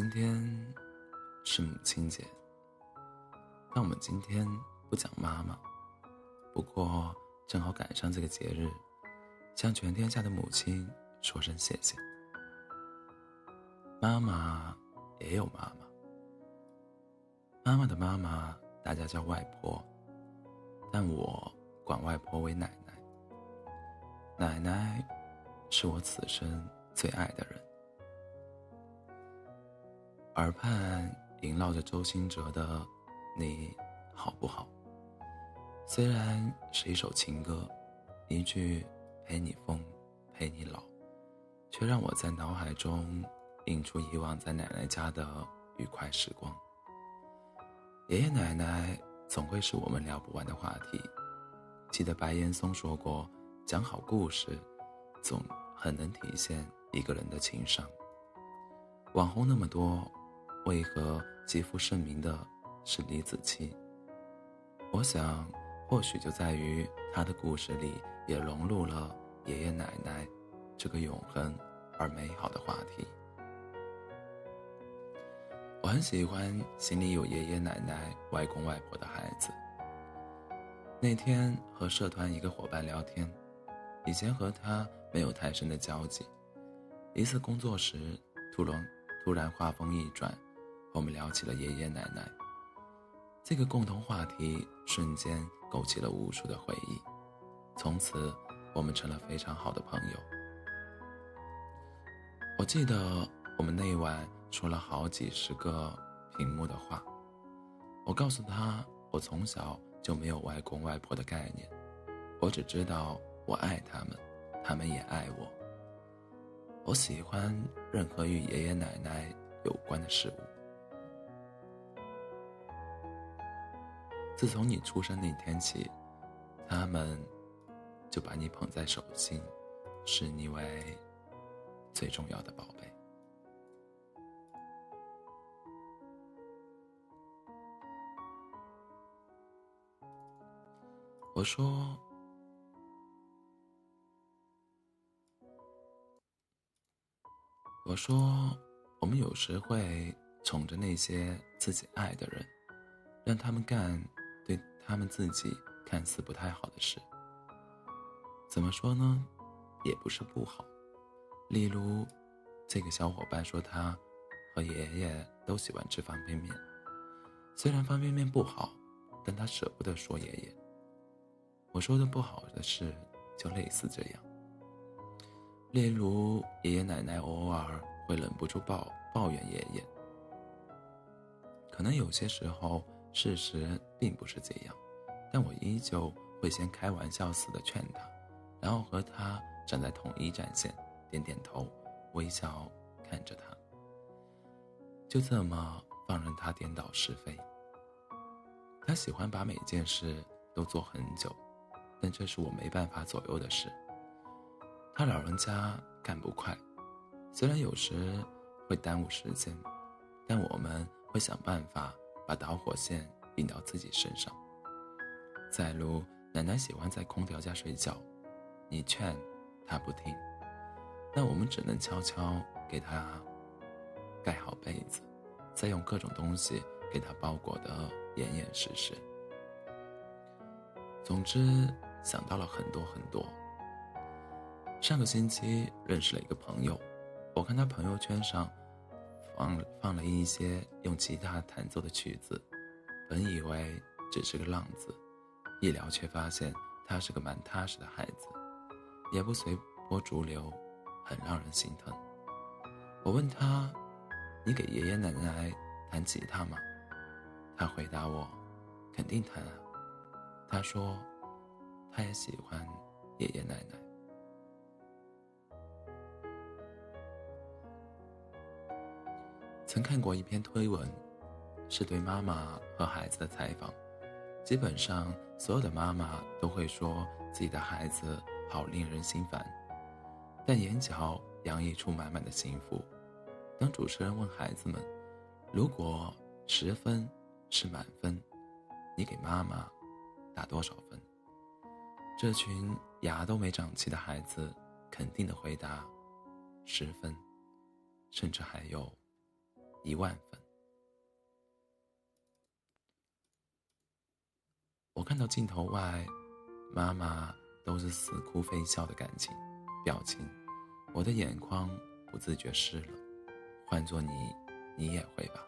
今天是母亲节，但我们今天不讲妈妈。不过正好赶上这个节日，向全天下的母亲说声谢谢。妈妈也有妈妈，妈妈的妈妈大家叫外婆，但我管外婆为奶奶。奶奶是我此生最爱的人。耳畔萦绕着周兴哲的《你好不好》，虽然是一首情歌，一句“陪你疯，陪你老”，却让我在脑海中映出以往在奶奶家的愉快时光。爷爷奶奶总会是我们聊不完的话题。记得白岩松说过：“讲好故事，总很能体现一个人的情商。”网红那么多。为何极负盛名的是李子柒？我想，或许就在于他的故事里也融入了爷爷奶奶这个永恒而美好的话题。我很喜欢心里有爷爷奶奶、外公外婆的孩子。那天和社团一个伙伴聊天，以前和他没有太深的交集，一次工作时，突然突然话锋一转。我们聊起了爷爷奶奶，这个共同话题瞬间勾起了无数的回忆，从此我们成了非常好的朋友。我记得我们那晚说了好几十个屏幕的话，我告诉他，我从小就没有外公外婆的概念，我只知道我爱他们，他们也爱我。我喜欢任何与爷爷奶奶有关的事物。自从你出生那天起，他们就把你捧在手心，视你为最重要的宝贝。我说，我说，我们有时会宠着那些自己爱的人，让他们干。他们自己看似不太好的事，怎么说呢？也不是不好。例如，这个小伙伴说他和爷爷都喜欢吃方便面，虽然方便面不好，但他舍不得说爷爷。我说的不好的事就类似这样。例如，爷爷奶奶偶尔会忍不住抱抱怨爷爷，可能有些时候。事实并不是这样，但我依旧会先开玩笑似的劝他，然后和他站在统一战线，点点头，微笑看着他，就这么放任他颠倒是非。他喜欢把每件事都做很久，但这是我没办法左右的事。他老人家干不快，虽然有时会耽误时间，但我们会想办法。把导火线引到自己身上。再如，奶奶喜欢在空调下睡觉，你劝她不听，那我们只能悄悄给她盖好被子，再用各种东西给她包裹得严严实实。总之，想到了很多很多。上个星期认识了一个朋友，我看他朋友圈上。放放了一些用吉他弹奏的曲子，本以为只是个浪子，一聊却发现他是个蛮踏实的孩子，也不随波逐流，很让人心疼。我问他：“你给爷爷奶奶弹吉他吗？”他回答我：“肯定弹啊。”他说：“他也喜欢爷爷奶奶。”曾看过一篇推文，是对妈妈和孩子的采访。基本上，所有的妈妈都会说自己的孩子好令人心烦，但眼角洋溢出满满的幸福。当主持人问孩子们：“如果十分是满分，你给妈妈打多少分？”这群牙都没长齐的孩子肯定的回答：“十分，甚至还有。”一万分。我看到镜头外，妈妈都是似哭非笑的感情表情，我的眼眶不自觉湿了。换做你，你也会吧？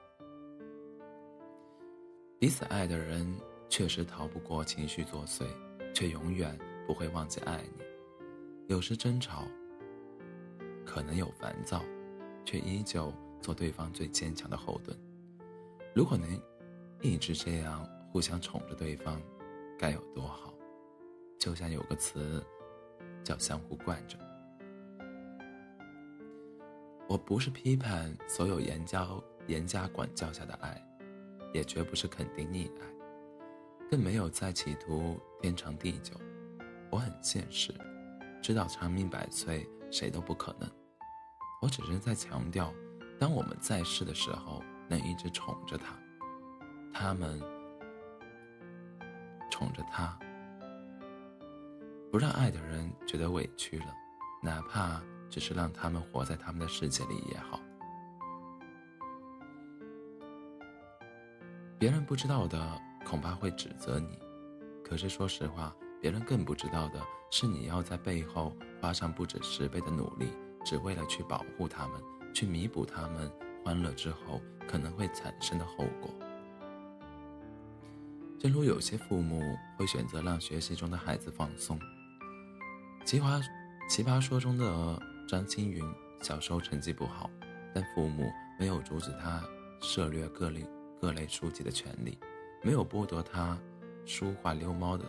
彼此爱的人确实逃不过情绪作祟，却永远不会忘记爱你。有时争吵，可能有烦躁，却依旧做对方最坚强的后盾。如果能一直这样互相宠着对方。该有多好，就像有个词，叫相互惯着。我不是批判所有严教严加管教下的爱，也绝不是肯定溺爱，更没有在企图天长地久。我很现实，知道长命百岁谁都不可能。我只是在强调，当我们在世的时候，能一直宠着他，他们。宠着他，不让爱的人觉得委屈了，哪怕只是让他们活在他们的世界里也好。别人不知道的，恐怕会指责你；可是说实话，别人更不知道的是，你要在背后花上不止十倍的努力，只为了去保护他们，去弥补他们欢乐之后可能会产生的后果。正如有些父母会选择让学习中的孩子放松，《奇葩奇葩说》中的张青云小时候成绩不好，但父母没有阻止他涉猎各类各类书籍的权利，没有剥夺他书画溜猫的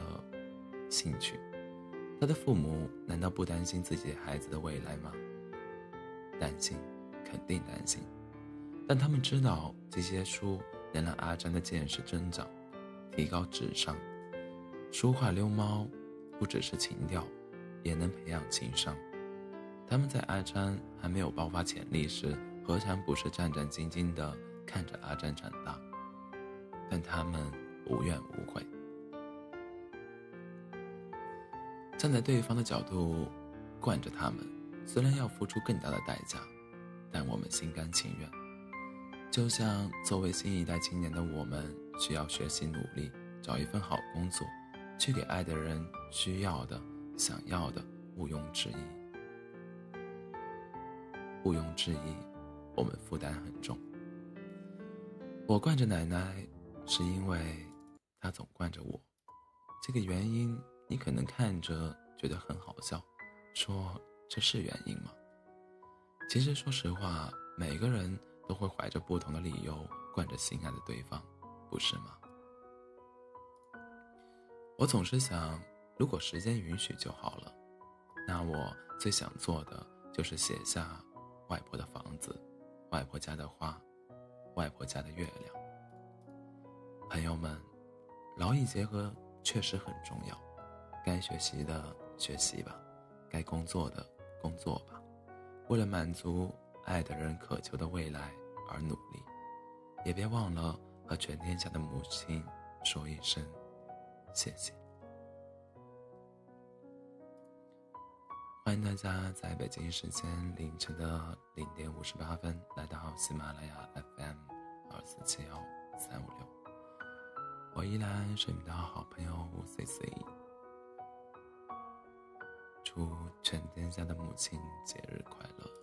兴趣。他的父母难道不担心自己孩子的未来吗？担心，肯定担心。但他们知道这些书能让阿詹的见识增长。提高智商，书画溜猫，不只是情调，也能培养情商。他们在阿詹还没有爆发潜力时，何尝不是战战兢兢地看着阿詹长大？但他们无怨无悔。站在对方的角度，惯着他们，虽然要付出更大的代价，但我们心甘情愿。就像作为新一代青年的我们。需要学习努力，找一份好工作，去给爱的人需要的、想要的，毋庸置疑。毋庸置疑，我们负担很重。我惯着奶奶，是因为她总惯着我。这个原因，你可能看着觉得很好笑，说这是原因吗？其实，说实话，每个人都会怀着不同的理由惯着心爱的对方。不是吗？我总是想，如果时间允许就好了。那我最想做的就是写下外婆的房子、外婆家的花、外婆家的月亮。朋友们，劳逸结合确实很重要。该学习的学习吧，该工作的工作吧，为了满足爱的人渴求的未来而努力，也别忘了。和全天下的母亲说一声谢谢。欢迎大家在北京时间凌晨的零点五十八分来到喜马拉雅 FM 二四七幺三五六，我依然是你的好朋友 C C。祝全天下的母亲节日快乐！